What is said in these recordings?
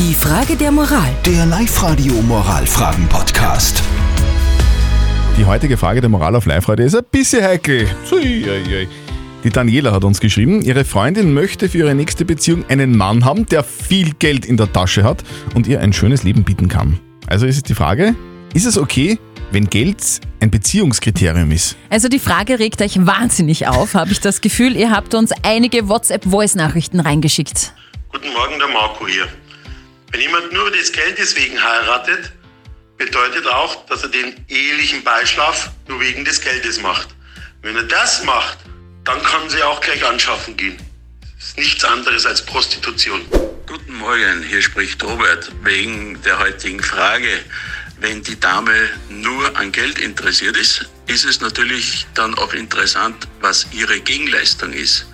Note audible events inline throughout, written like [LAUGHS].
Die Frage der Moral. Der Live-Radio Moralfragen-Podcast. Die heutige Frage der Moral auf Live-Radio ist ein bisschen heikel. Die Daniela hat uns geschrieben, ihre Freundin möchte für ihre nächste Beziehung einen Mann haben, der viel Geld in der Tasche hat und ihr ein schönes Leben bieten kann. Also ist es die Frage, ist es okay, wenn Geld ein Beziehungskriterium ist? Also die Frage regt euch wahnsinnig auf, habe ich das Gefühl. Ihr habt uns einige WhatsApp-Voice-Nachrichten reingeschickt. Guten Morgen, der Marco hier. Wenn jemand nur des Geldes wegen heiratet, bedeutet auch, dass er den ehelichen Beischlaf nur wegen des Geldes macht. Wenn er das macht, dann kann sie auch gleich anschaffen gehen. Das ist nichts anderes als Prostitution. Guten Morgen, hier spricht Robert wegen der heutigen Frage. Wenn die Dame nur an Geld interessiert ist, ist es natürlich dann auch interessant, was ihre Gegenleistung ist.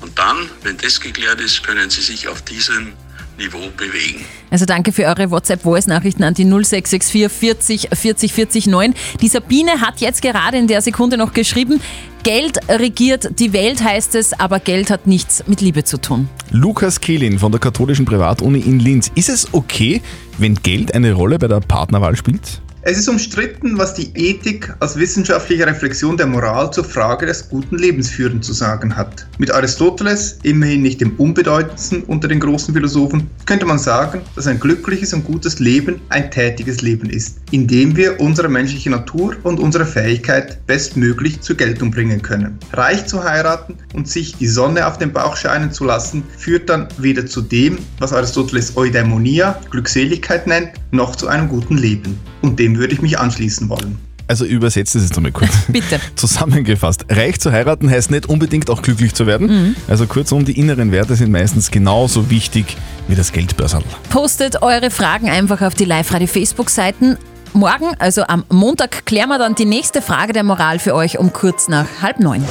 Und dann, wenn das geklärt ist, können Sie sich auf diesem Niveau bewegen. Also danke für eure WhatsApp-Voice-Nachrichten an die 0664 40 40 40 9. Die Sabine hat jetzt gerade in der Sekunde noch geschrieben, Geld regiert die Welt heißt es, aber Geld hat nichts mit Liebe zu tun. Lukas Kehlin von der katholischen Privatuni in Linz. Ist es okay, wenn Geld eine Rolle bei der Partnerwahl spielt? Es ist umstritten, was die Ethik als wissenschaftliche Reflexion der Moral zur Frage des guten Lebensführens zu sagen hat. Mit Aristoteles, immerhin nicht dem unbedeutendsten unter den großen Philosophen, könnte man sagen, dass ein glückliches und gutes Leben ein tätiges Leben ist, in dem wir unsere menschliche Natur und unsere Fähigkeit bestmöglich zur Geltung bringen können. Reich zu heiraten und sich die Sonne auf den Bauch scheinen zu lassen, führt dann weder zu dem, was Aristoteles Eudaimonia, Glückseligkeit nennt, noch zu einem guten Leben. Und dem würde ich mich anschließen wollen. Also übersetzt es jetzt einmal kurz. [LAUGHS] Bitte. Zusammengefasst. Reich zu heiraten heißt nicht unbedingt auch glücklich zu werden. Also kurzum, die inneren Werte sind meistens genauso wichtig wie das Geldbörserl. Postet eure Fragen einfach auf die Live-Radio-Facebook-Seiten. Morgen, also am Montag, klären wir dann die nächste Frage der Moral für euch um kurz nach halb neun.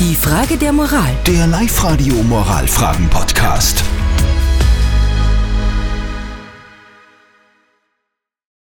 Die Frage der Moral. Der Live-Radio Moralfragen-Podcast.